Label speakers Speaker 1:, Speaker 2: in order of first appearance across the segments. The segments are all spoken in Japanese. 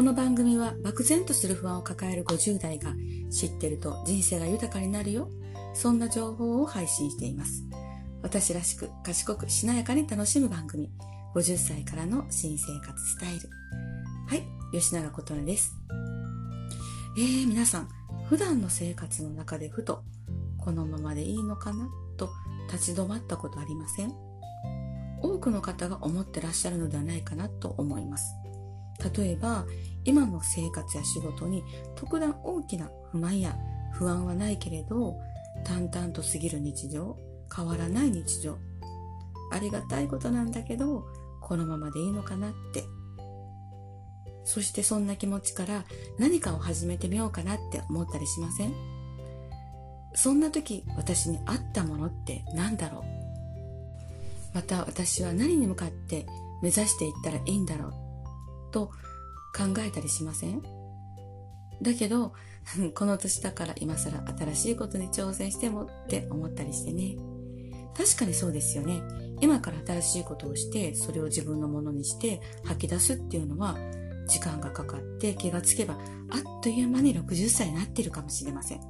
Speaker 1: この番組は漠然とする不安を抱える50代が知ってると人生が豊かになるよ。そんな情報を配信しています。私らしく賢くしなやかに楽しむ番組。50歳からの新生活スタイル。はい、吉永琴音です。えー、皆さん、普段の生活の中でふと、このままでいいのかな？と立ち止まったことありません？多くの方が思ってらっしゃるのではないかな？と思います。例えば、今の生活や仕事に特段大きな不満や不安はないけれど、淡々と過ぎる日常、変わらない日常。ありがたいことなんだけど、このままでいいのかなって。そしてそんな気持ちから何かを始めてみようかなって思ったりしません？そんな時私に合ったものって何だろう？また私は何に向かって目指していったらいいんだろう？と考えたりしません？だけど、この年だから今更新しいことに挑戦してもって思ったりしてね。確かにそうですよね。今から新しいことをして、それを自分のものにして吐き出すっていうのは、時間がかかって気がつけば、あっという間に60歳になってるかもしれません。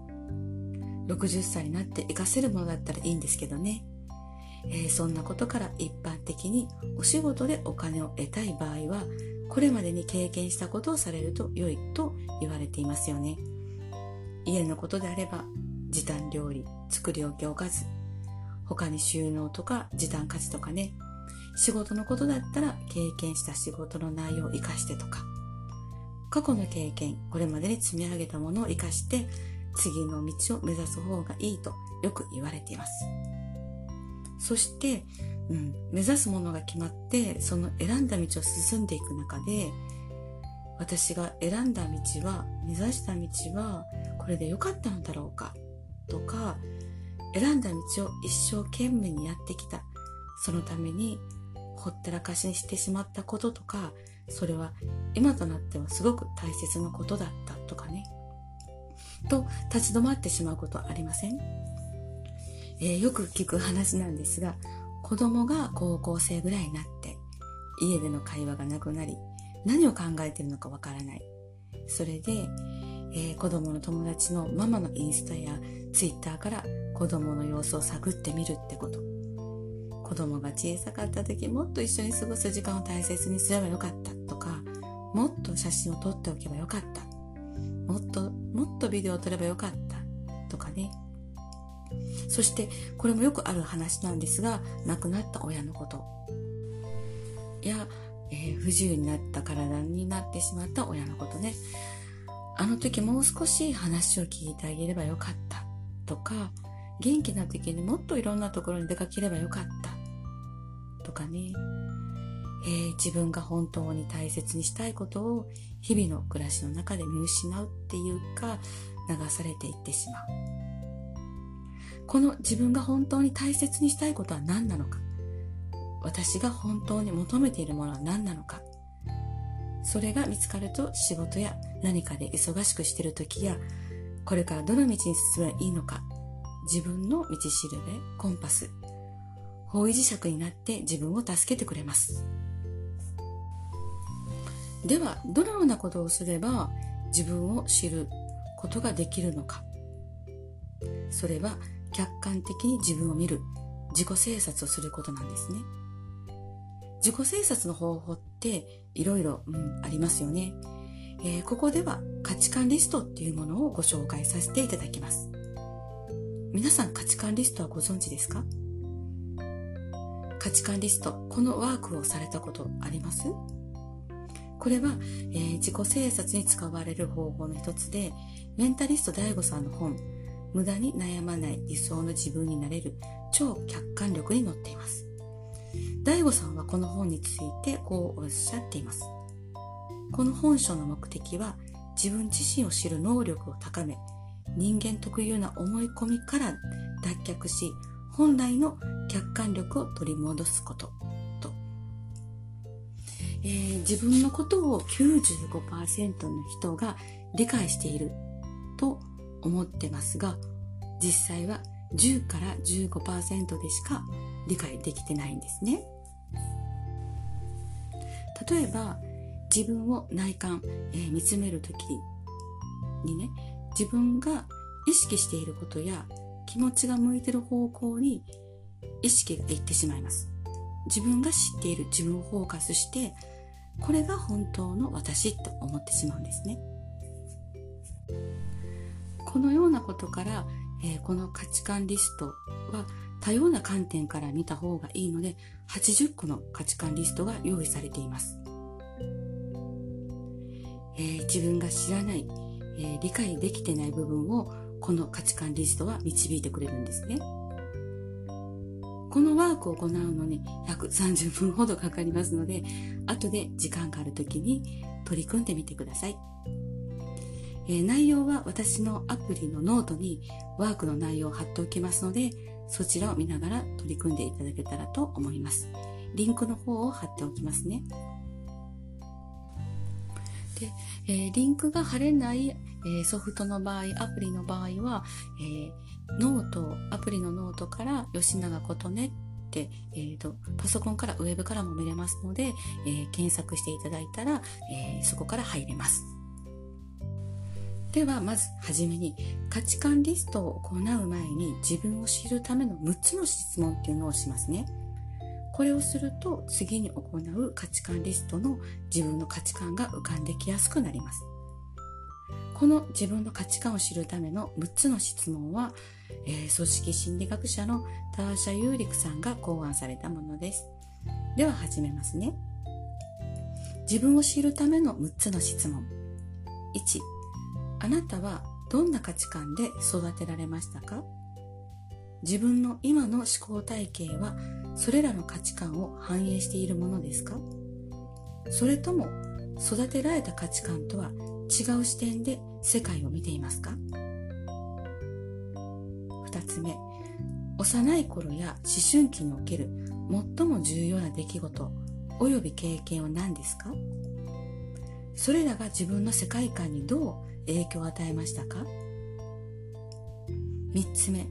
Speaker 1: 60歳になって活かせるものだったらいいんですけどね。えー、そんなことから一般的にお仕事でお金を得たい場合は、これまでに経験したことをされると良いと言われていますよね。家のことであれば、時短料理、作り置きおかず、他に収納とか時短家事とかね。仕事のことだったら経験した仕事の内容を活かしてとか。過去の経験これまでに積み上げたものを活かして次の道を目指す方がいいとよく言われています。そして、うん、目指すものが決まってその選んだ道を進んでいく中で私が選んだ道は目指した道はこれで良かったのだろうかとか選んだ道を一生懸命にやってきた。そのためにほったらかしにしてしまったこととか、それは今となってはすごく大切なことだったとかね。と立ち止まってしまうことありません、えー、よく聞く話なんですが、子供が高校生ぐらいになって家での会話がなくなり何を考えてるのかわからない。それで、えー、子供の友達のママのインスタやツイッターから子供の様子を探ってみるってこと。子供が小さかった時もっと一緒に過ごす時間を大切にすればよかったとか、もっと写真を撮っておけばよかった。もっと、もっとビデオを撮ればよかったとかね。そして、これもよくある話なんですが、亡くなった親のこと。や、えー、不自由になった体になってしまった親のことね。あの時もう少し話を聞いてあげればよかったとか、元気な時にもっといろんなところに出かければよかったとかね、えー、自分が本当に大切にしたいことを日々の暮らしの中で見失うっていうか流されていってしまう。この自分が本当に大切にしたいことは何なのか。私が本当に求めているものは何なのか。それが見つかると仕事や何かで忙しくしている時やこれからどの道に進めばいいのか。自分の道しるべコンパス。方位磁石になって自分を助けてくれます。ではどのようなことをすれば自分を知ることができるのか。それは客観的に自分を見る。自己清察をすることなんですね。自己清察の方法っていろいろありますよね、えー、ここでは価値観リストっていうものをご紹介させていただきます。皆さん価値観リストはご存知ですか？価値観リスト、このワークをされたことあります？これは、えー、自己清察に使われる方法の一つで、メンタリスト DAIGO さんの本、無駄に悩まない理想の自分になれる超客観力に載っています。DAIGO さんはこの本についてこうおっしゃっています。この本書の目的は自分自身を知る能力を高め、人間特有な思い込みから脱却し、本来の客観力を取り戻すことと、えー、自分のことを95%の人が理解していると思ってますが、実際は10から15%でしか理解できてないんですね。例えば、自分を内観、えー、見つめる時にね自分が意識していることや気持ちが向いてる方向に意識がいってしまいます自分が知っている自分をフォーカスしてこれが本当の私と思ってしまうんですねこのようなことから、えー、この価値観リストは多様な観点から見た方がいいので80個の価値観リストが用意されています、えー、自分が知らない、えー、理解できてない部分をこの価値観リストは導いてくれるんですね。このワークを行うのに約30分ほどかかりますので後で時間がある時に取り組んでみてください。えー、内容は私のアプリのノートにワークの内容を貼っておきますので、そちらを見ながら取り組んでいただけたらと思います。リンクの方を貼っておきますね。で、えー、リンクが貼れない、えー、ソフトの場合、アプリの場合は、えー、ノート、アプリのノートから吉永琴音って、えーと、パソコンからウェブからも見れますので、え、検索していただいたら、え、そこから入れます。ではまずはじめに価値観リストを行う前に自分を知るための6つの質問っていうのをしますね。これをすると次に行う価値観リストの自分の価値観が浮かんできやすくなります。この自分の価値観を知るための6つの質問は、えー、組織心理学者のターシャ・ユーリクさんが考案されたものです。では始めますね。自分を知るための6つの質問。1あなたはどんな価値観で育てられましたか？自分の今の思考体系はそれらの価値観を反映しているものですか？それとも育てられた価値観とは違う視点で世界を見ていますか？二つ目幼い頃や思春期における最も重要な出来事及び経験は何ですか？それらが自分の世界観にどう影響を与えましたか？3つ目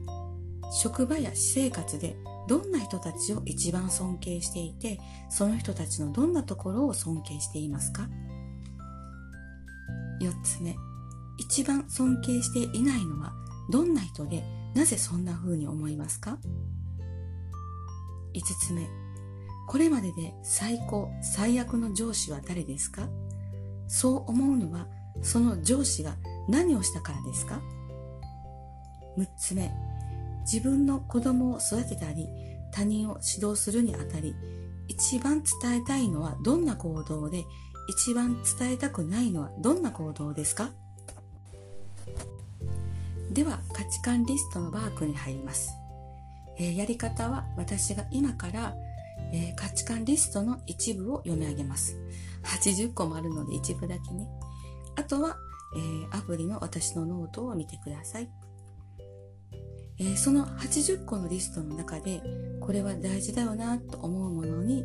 Speaker 1: 職場や私生活でどんな人たちを一番尊敬していてその人たちのどんなところを尊敬していますか？4つ目一番尊敬していないのはどんな人でなぜそんな風に思いますか？5つ目これまでで最高最悪の上司は誰ですか？そう思うのはその上司が何をしたからですか ?6 つ目、自分の子供を育てたり、他人を指導するにあたり、一番伝えたいのはどんな行動で、一番伝えたくないのはどんな行動ですか？では価値観リストのワークに入ります、え、やり方は私が今から、え、価値観リストの一部を読み上げます。80個もあるので一部だけね。あとは、えー、アプリの私のノートを見てください。えー、その80個のリストの中で、これは大事だよなと思うものに、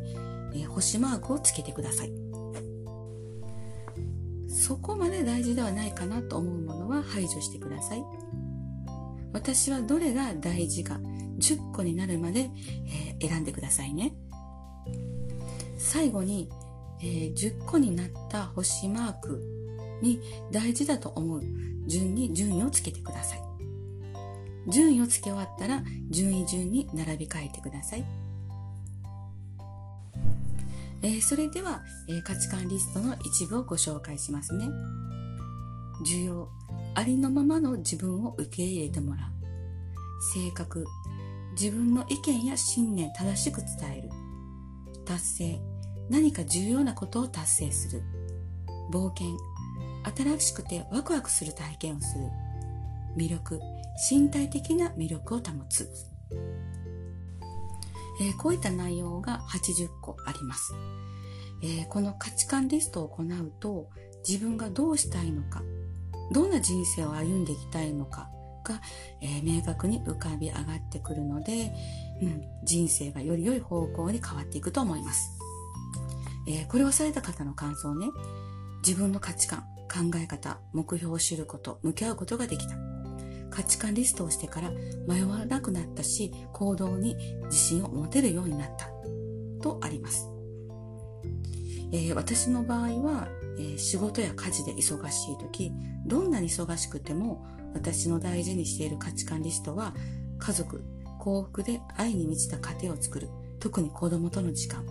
Speaker 1: えー、星マークをつけてください。そこまで大事ではないかなと思うものは排除してください。私はどれが大事か10個になるまで、えー、選んでくださいね。最後に、えー、10個になった星マークに大事だと思う順に順位をつけてください。順位をつけ終わったら順位順に並び替えてください。えー、それでは、えー、価値観リストの一部をご紹介しますね。需要、ありのままの自分を受け入れてもらう。性格、自分の意見や信念正しく伝える。達成、何か重要なことを達成する。冒険、新しくてワクワクする体験をする。魅力。身体的な魅力を保つ、えー、こういった内容が80個あります、えー、この価値観リストを行うと自分がどうしたいのかどんな人生を歩んでいきたいのかが、えー、明確に浮かび上がってくるので、うん、人生がより良い方向に変わっていくと思います、えこれをされた方の感想ね。自分の価値観。考え方、目標を知ること、向き合うことができた。価値観リストをしてから迷わなくなったし、行動に自信を持てるようになった。とあります。えー、私の場合は、えー、仕事や家事で忙しい時どんなに忙しくても私の大事にしている価値観リストは家族幸福で愛に満ちた家庭を作る特に子供との時間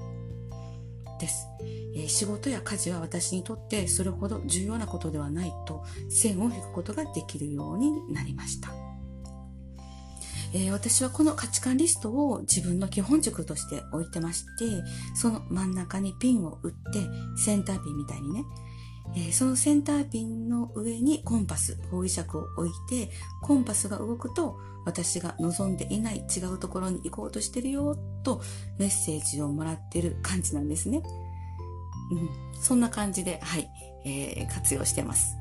Speaker 1: です、えー、仕事や家事は私にとってそれほど重要なことではないと線を引くことができるようになりました、えー、私はこの価値観リストを自分の基本軸として置いてましてその真ん中にピンを打ってセンターピンみたいにねえ、そのセンターピンの上にコンパス、方位尺を置いて、コンパスが動くと、私が望んでいない違うところに行こうとしてるよ、とメッセージをもらってる感じなんですね。うん、そんな感じで、はい、えー、活用してます。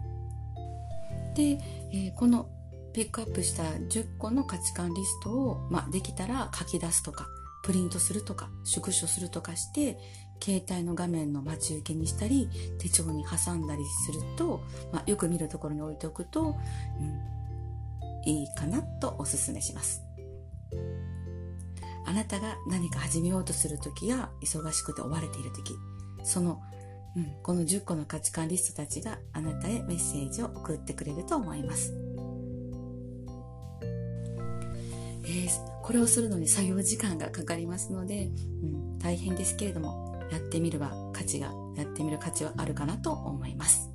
Speaker 1: で、えー、このピックアップした10個の価値観リストを、まあ、できたら書き出すとか、プリントするとか、縮小するとかして、携帯の画面の待ち受けにしたり手帳に挟んだりすると、まあ、よく見るところに置いておくと、うん、いいかなとおすすめします。あなたが何か始めようとする時や忙しくて追われている時その、うん、この10個の価値観リストたちがあなたへメッセージを送ってくれると思います。えー、これをするのに作業時間がかかりますので、うん、大変ですけれどもやってみれば価値が、やってみる価値はあるかなと思います。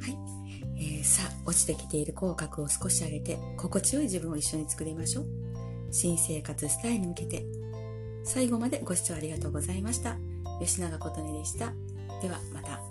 Speaker 1: はい。えー、さあ、落ちてきている口角を少し上げて、心地よい自分を一緒に作りましょう。新生活スタイルに向けて。最後までご視聴ありがとうございました。吉永琴音でした。ではまた。